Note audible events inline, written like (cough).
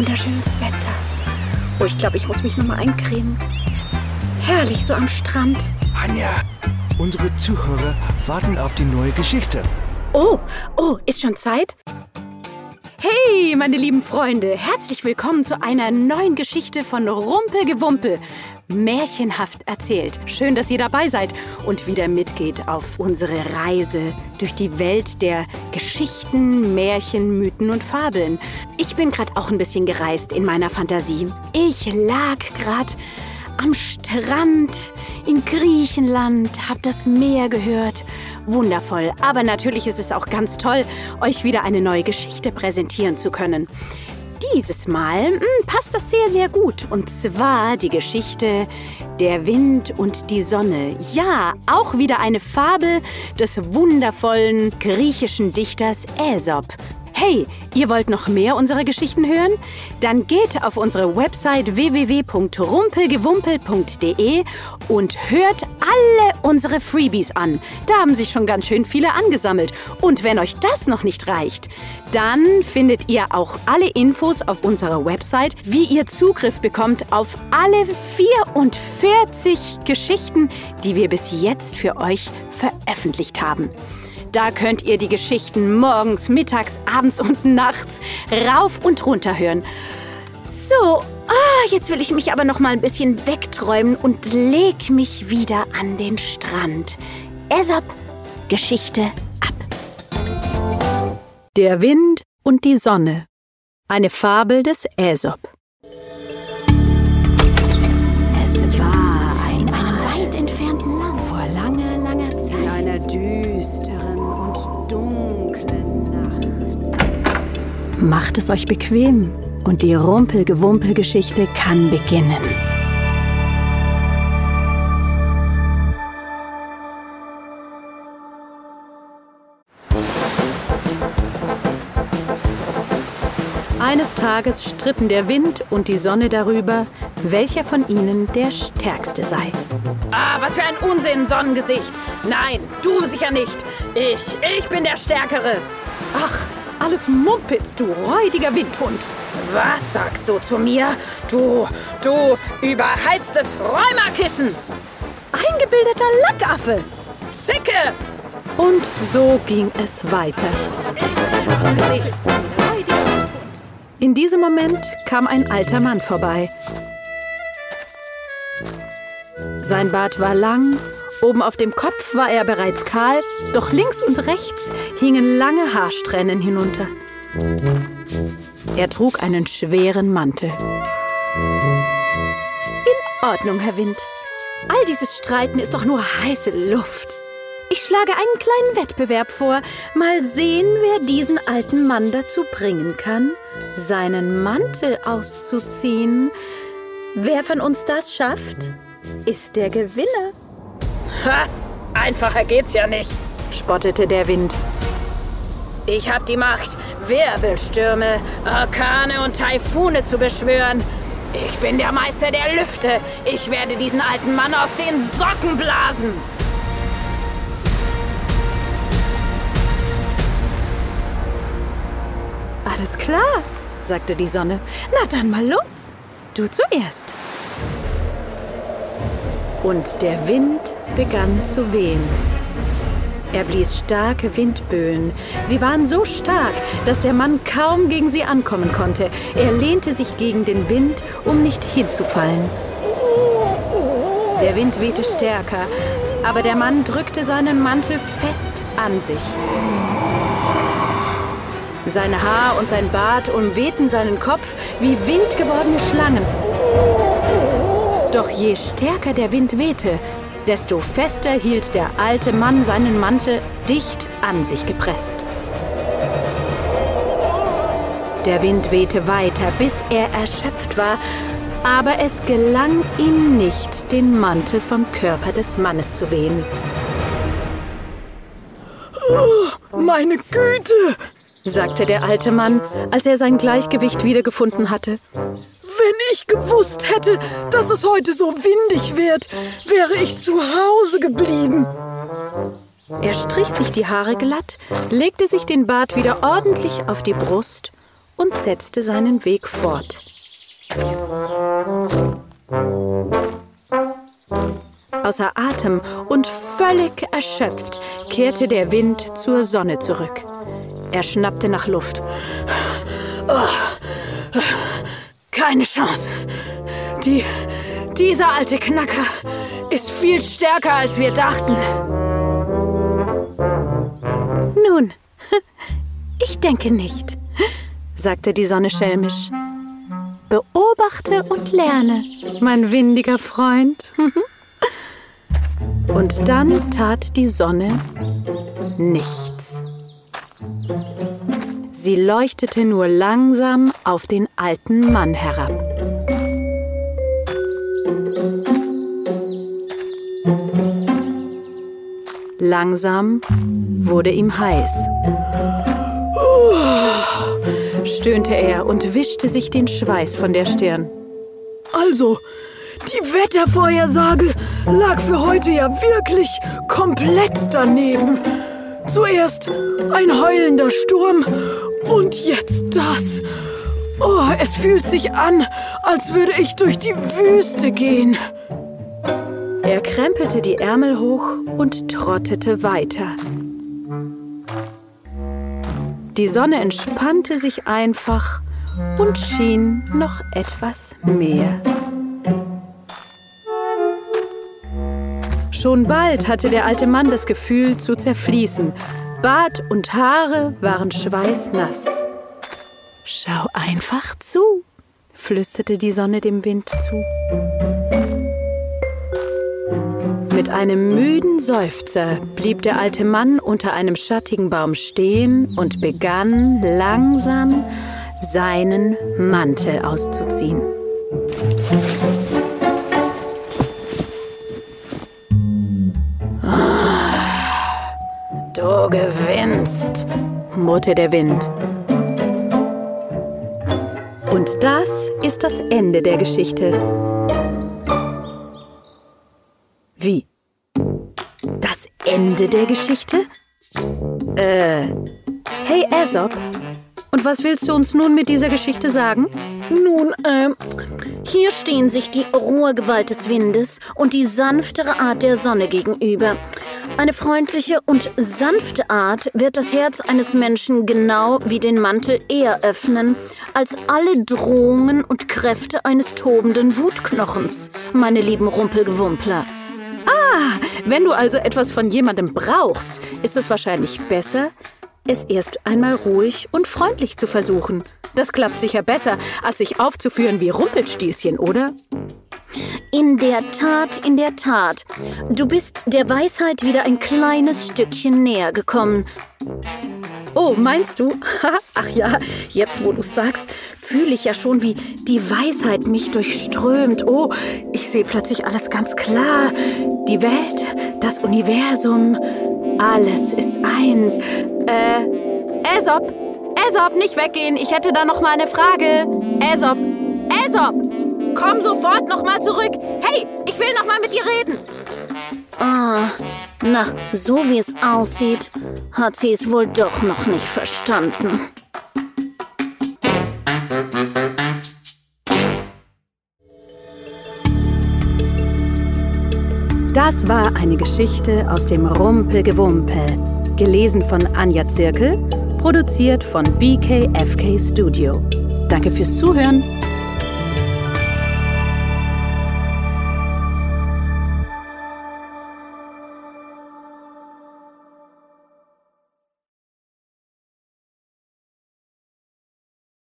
wunderschönes Wetter. Oh, ich glaube, ich muss mich nochmal eincremen. Herrlich, so am Strand. Anja, unsere Zuhörer warten auf die neue Geschichte. Oh, oh, ist schon Zeit? Hey, meine lieben Freunde, herzlich willkommen zu einer neuen Geschichte von Rumpelgewumpel. Märchenhaft erzählt. Schön, dass ihr dabei seid und wieder mitgeht auf unsere Reise durch die Welt der Geschichten, Märchen, Mythen und Fabeln. Ich bin gerade auch ein bisschen gereist in meiner Fantasie. Ich lag gerade am Strand in Griechenland, hab das Meer gehört wundervoll. Aber natürlich ist es auch ganz toll, euch wieder eine neue Geschichte präsentieren zu können. Dieses Mal hm, passt das sehr, sehr gut. Und zwar die Geschichte Der Wind und die Sonne. Ja, auch wieder eine Fabel des wundervollen griechischen Dichters Aesop. Hey, ihr wollt noch mehr unserer Geschichten hören? Dann geht auf unsere Website www.rumpelgewumpel.de und hört alle unsere Freebies an. Da haben sich schon ganz schön viele angesammelt. Und wenn euch das noch nicht reicht, dann findet ihr auch alle Infos auf unserer Website, wie ihr Zugriff bekommt auf alle 44 Geschichten, die wir bis jetzt für euch veröffentlicht haben. Da könnt ihr die Geschichten morgens, mittags, abends und nachts rauf und runter hören. So, oh, jetzt will ich mich aber noch mal ein bisschen wegträumen und leg mich wieder an den Strand. Aesop, Geschichte ab. Der Wind und die Sonne. Eine Fabel des Aesop. Macht es euch bequem und die Rumpelgewumpelgeschichte kann beginnen. Eines Tages stritten der Wind und die Sonne darüber, welcher von ihnen der Stärkste sei. Ah, was für ein Unsinn, Sonnengesicht! Nein, du sicher nicht! Ich, ich bin der Stärkere! Ach, alles mumpitzt, du räudiger Windhund. Was sagst du zu mir? Du, du überheiztes Räumerkissen! Eingebildeter Lackaffe! Zicke! Und so ging es weiter. In diesem Moment kam ein alter Mann vorbei. Sein Bart war lang Oben auf dem Kopf war er bereits kahl, doch links und rechts hingen lange Haarsträhnen hinunter. Er trug einen schweren Mantel. In Ordnung, Herr Wind. All dieses Streiten ist doch nur heiße Luft. Ich schlage einen kleinen Wettbewerb vor. Mal sehen, wer diesen alten Mann dazu bringen kann, seinen Mantel auszuziehen. Wer von uns das schafft, ist der Gewinner. Ha! Einfacher geht's ja nicht, spottete der Wind. Ich hab die Macht, Wirbelstürme, Orkane und Taifune zu beschwören. Ich bin der Meister der Lüfte. Ich werde diesen alten Mann aus den Socken blasen. Alles klar, sagte die Sonne. Na dann mal los. Du zuerst. Und der Wind begann zu wehen. Er blies starke Windböen. Sie waren so stark, dass der Mann kaum gegen sie ankommen konnte. Er lehnte sich gegen den Wind, um nicht hinzufallen. Der Wind wehte stärker, aber der Mann drückte seinen Mantel fest an sich. Seine Haar und sein Bart umwehten seinen Kopf wie wild gewordene Schlangen. Doch je stärker der Wind wehte, desto fester hielt der alte Mann seinen Mantel dicht an sich gepresst. Der Wind wehte weiter, bis er erschöpft war, aber es gelang ihm nicht, den Mantel vom Körper des Mannes zu wehen. Oh, meine Güte, sagte der alte Mann, als er sein Gleichgewicht wiedergefunden hatte. Wenn ich gewusst hätte, dass es heute so windig wird, wäre ich zu Hause geblieben. Er strich sich die Haare glatt, legte sich den Bart wieder ordentlich auf die Brust und setzte seinen Weg fort. Außer Atem und völlig erschöpft kehrte der Wind zur Sonne zurück. Er schnappte nach Luft. Oh, keine Chance. Die, dieser alte Knacker ist viel stärker, als wir dachten. Nun, (laughs) ich denke nicht, (laughs) sagte die Sonne schelmisch. Beobachte und lerne, mein windiger Freund. (laughs) Und dann tat die Sonne nichts. Sie leuchtete nur langsam auf den alten Mann herab. Langsam wurde ihm heiß. stöhnte er und wischte sich den Schweiß von der Stirn. Also, die Wettervorhersage lag für heute ja wirklich komplett daneben. Zuerst ein heulender Sturm und jetzt das. Oh, es fühlt sich an, als würde ich durch die Wüste gehen. Er krempelte die Ärmel hoch und trottete weiter. Die Sonne entspannte sich einfach und schien noch etwas mehr. Schon bald hatte der alte Mann das Gefühl zu zerfließen. Bart und Haare waren schweißnass. Schau einfach zu, flüsterte die Sonne dem Wind zu. Mit einem müden Seufzer blieb der alte Mann unter einem schattigen Baum stehen und begann langsam seinen Mantel auszuziehen. Gewinnst, murrte der Wind. Und das ist das Ende der Geschichte. Wie? Das Ende der Geschichte? Äh, hey Aesop, und was willst du uns nun mit dieser Geschichte sagen? Nun, ähm, hier stehen sich die rohe Gewalt des Windes und die sanftere Art der Sonne gegenüber. Eine freundliche und sanfte Art wird das Herz eines Menschen genau wie den Mantel eher öffnen, als alle Drohungen und Kräfte eines tobenden Wutknochens, meine lieben Rumpelgewumpler. Ah, wenn du also etwas von jemandem brauchst, ist es wahrscheinlich besser, es erst einmal ruhig und freundlich zu versuchen. Das klappt sicher besser, als sich aufzuführen wie Rumpelstilzchen, oder? In der Tat, in der Tat. Du bist der Weisheit wieder ein kleines Stückchen näher gekommen. Oh, meinst du? (laughs) Ach ja, jetzt wo du sagst, fühle ich ja schon, wie die Weisheit mich durchströmt. Oh, ich sehe plötzlich alles ganz klar. Die Welt, das Universum, alles ist eins. Äh, Aesop, Aesop, nicht weggehen. Ich hätte da noch mal eine Frage. Aesop, Aesop, komm sofort noch mal zurück. Hey, ich will noch mal mit dir reden. Ah, na, so wie es aussieht, hat sie es wohl doch noch nicht verstanden. Das war eine Geschichte aus dem Rumpelgewumpel, gelesen von Anja Zirkel, produziert von BKFK Studio. Danke fürs Zuhören.